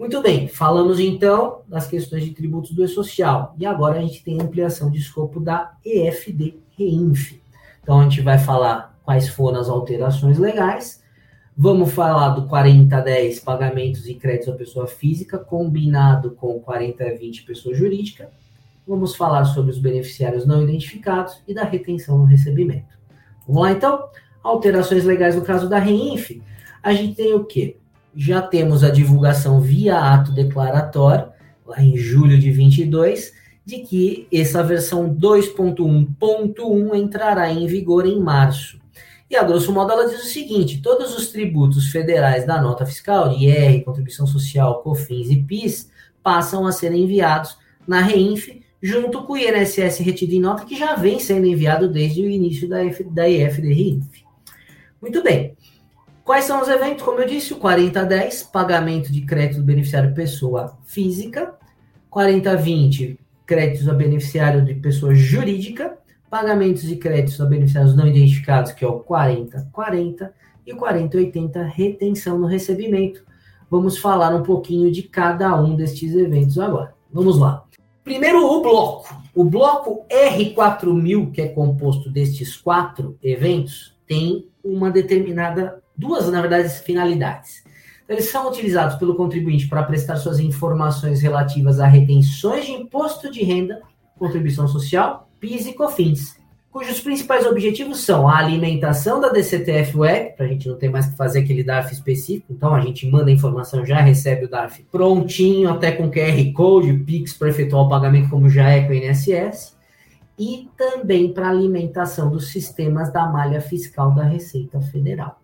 Muito bem, falamos então das questões de tributos do E-Social. E agora a gente tem ampliação de escopo da EFD Reinf. Então a gente vai falar quais foram as alterações legais. Vamos falar do 4010 pagamentos e créditos à pessoa física, combinado com 4020 pessoa jurídica. Vamos falar sobre os beneficiários não identificados e da retenção no recebimento. Vamos lá então? Alterações legais no caso da Reinf. A gente tem o quê? Já temos a divulgação via ato declaratório, lá em julho de 22, de que essa versão 2.1.1 entrará em vigor em março. E a grosso modo ela diz o seguinte: todos os tributos federais da nota fiscal, IR, contribuição social, COFINS e PIS, passam a ser enviados na REINF, junto com o INSS retido em nota, que já vem sendo enviado desde o início da, F, da IFD REINF. Muito bem. Quais são os eventos? Como eu disse, o 4010, pagamento de crédito do beneficiário pessoa física, 4020, créditos a beneficiário de pessoa jurídica, pagamentos de créditos a beneficiários não identificados, que é o 4040, e o 4080, retenção no recebimento. Vamos falar um pouquinho de cada um destes eventos agora. Vamos lá. Primeiro, o bloco. O bloco R4000, que é composto destes quatro eventos, tem uma determinada duas, na verdade, finalidades. Então, eles são utilizados pelo contribuinte para prestar suas informações relativas a retenções de imposto de renda, contribuição social, PIS e COFINS, cujos principais objetivos são a alimentação da DCTF Web, para a gente não ter mais que fazer aquele DARF específico, então a gente manda a informação, já recebe o DARF prontinho, até com QR Code, PIX para efetuar o pagamento, como já é com o INSS, e também para alimentação dos sistemas da malha fiscal da Receita Federal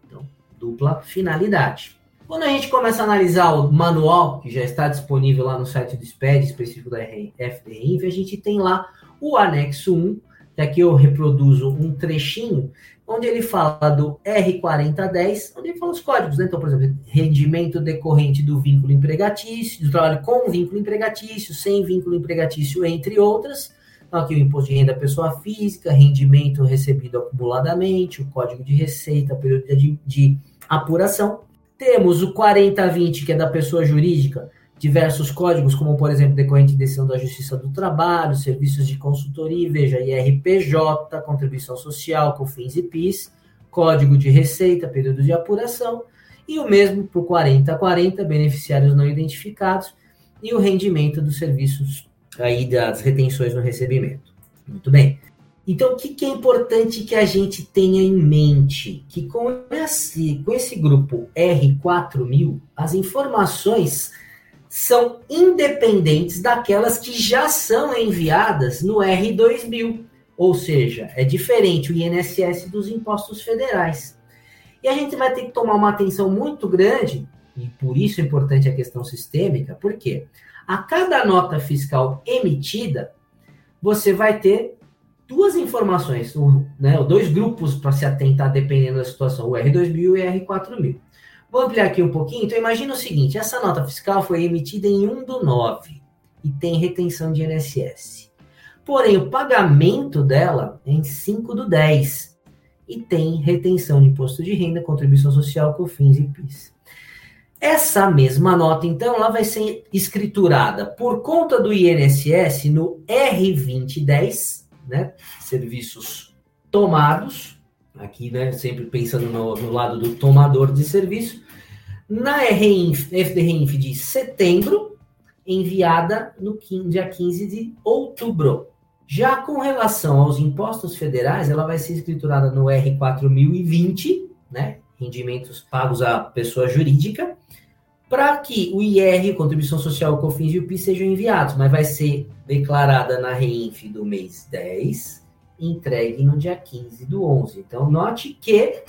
dupla finalidade. Quando a gente começa a analisar o manual, que já está disponível lá no site do SPED, específico da FDINV, a gente tem lá o anexo 1, que aqui eu reproduzo um trechinho, onde ele fala do R4010, onde ele fala os códigos, né? Então, por exemplo, rendimento decorrente do vínculo empregatício, do trabalho com vínculo empregatício, sem vínculo empregatício, entre outras. Então, aqui o imposto de renda da pessoa física, rendimento recebido acumuladamente, o código de receita, período de, de apuração. Temos o 4020, que é da pessoa jurídica, diversos códigos, como por exemplo, decorrente de decisão da Justiça do Trabalho, serviços de consultoria, veja, IRPJ, contribuição social, COFINS e PIS, código de receita, período de apuração, e o mesmo para o 4040, beneficiários não identificados, e o rendimento dos serviços aí das retenções no recebimento. Muito bem. Então, o que, que, é importante que a gente tenha em mente? Que com esse, com esse grupo R4000, as informações são independentes daquelas que já são enviadas no R2000. Ou seja, é diferente o INSS dos impostos federais. E a gente vai ter que tomar uma atenção muito grande, e por isso é importante a questão sistêmica, porque a cada nota fiscal emitida, você vai ter duas informações, né, dois grupos para se atentar dependendo da situação, o R2000 e o R4000. Vou ampliar aqui um pouquinho. Então, imagina o seguinte: essa nota fiscal foi emitida em 1 do 9 e tem retenção de INSS. Porém, o pagamento dela é em 5 do 10 e tem retenção de imposto de renda, contribuição social, COFINS e PIS. Essa mesma nota, então, ela vai ser escriturada por conta do INSS no R2010, né? Serviços tomados, aqui, né? Sempre pensando no, no lado do tomador de serviço, na RINF, FDRINF de setembro, enviada no 15, dia 15 de outubro. Já com relação aos impostos federais, ela vai ser escriturada no R4020, né? Rendimentos pagos à pessoa jurídica, para que o IR, Contribuição Social, COFINS e o PIS sejam enviados, mas vai ser declarada na REINF do mês 10, entregue no dia 15 do 11. Então, note que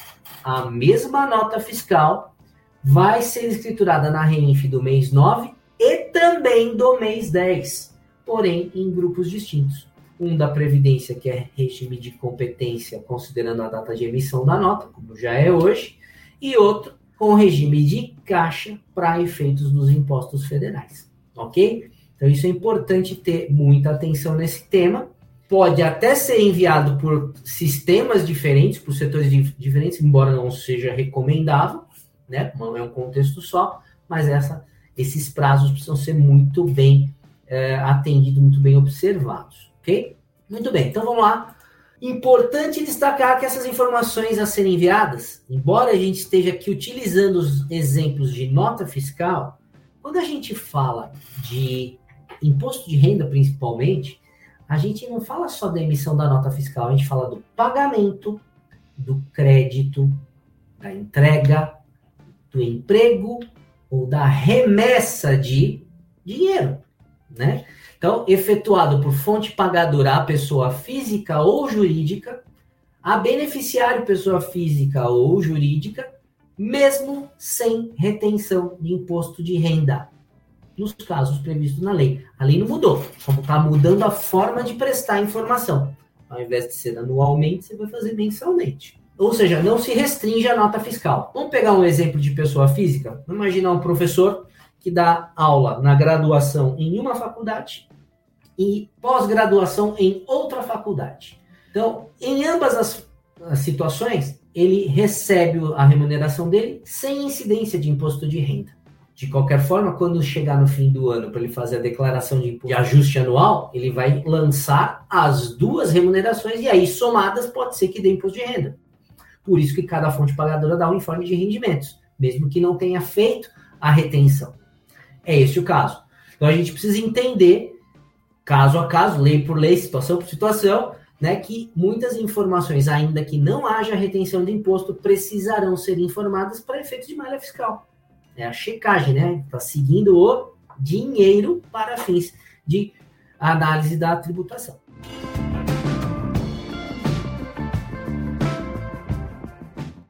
a mesma nota fiscal vai ser escriturada na REINF do mês 9 e também do mês 10, porém em grupos distintos um da Previdência, que é regime de competência, considerando a data de emissão da nota, como já é hoje, e outro com regime de caixa para efeitos dos impostos federais, ok? Então isso é importante ter muita atenção nesse tema. Pode até ser enviado por sistemas diferentes, por setores diferentes, embora não seja recomendável, né? Não é um contexto só, mas essa esses prazos precisam ser muito bem é, atendidos, muito bem observados, ok? Muito bem, então vamos lá. Importante destacar que essas informações a serem enviadas, embora a gente esteja aqui utilizando os exemplos de nota fiscal, quando a gente fala de imposto de renda principalmente, a gente não fala só da emissão da nota fiscal, a gente fala do pagamento, do crédito, da entrega, do emprego ou da remessa de dinheiro, né? Então, efetuado por fonte pagadora a pessoa física ou jurídica, a beneficiário pessoa física ou jurídica, mesmo sem retenção de imposto de renda, nos casos previstos na lei. A lei não mudou, como está mudando a forma de prestar informação. Ao invés de ser anualmente, você vai fazer mensalmente. Ou seja, não se restringe a nota fiscal. Vamos pegar um exemplo de pessoa física? Vamos imaginar um professor que dá aula na graduação em uma faculdade e pós-graduação em outra faculdade. Então, em ambas as, as situações, ele recebe a remuneração dele sem incidência de imposto de renda. De qualquer forma, quando chegar no fim do ano para ele fazer a declaração de, de, ajuste anual, ele vai lançar as duas remunerações e aí somadas pode ser que dê imposto de renda. Por isso que cada fonte pagadora dá um informe de rendimentos, mesmo que não tenha feito a retenção. É esse o caso. Então a gente precisa entender, caso a caso, lei por lei, situação por situação, né, que muitas informações, ainda que não haja retenção de imposto, precisarão ser informadas para efeito de malha fiscal. É a checagem, né? Está seguindo o dinheiro para fins de análise da tributação.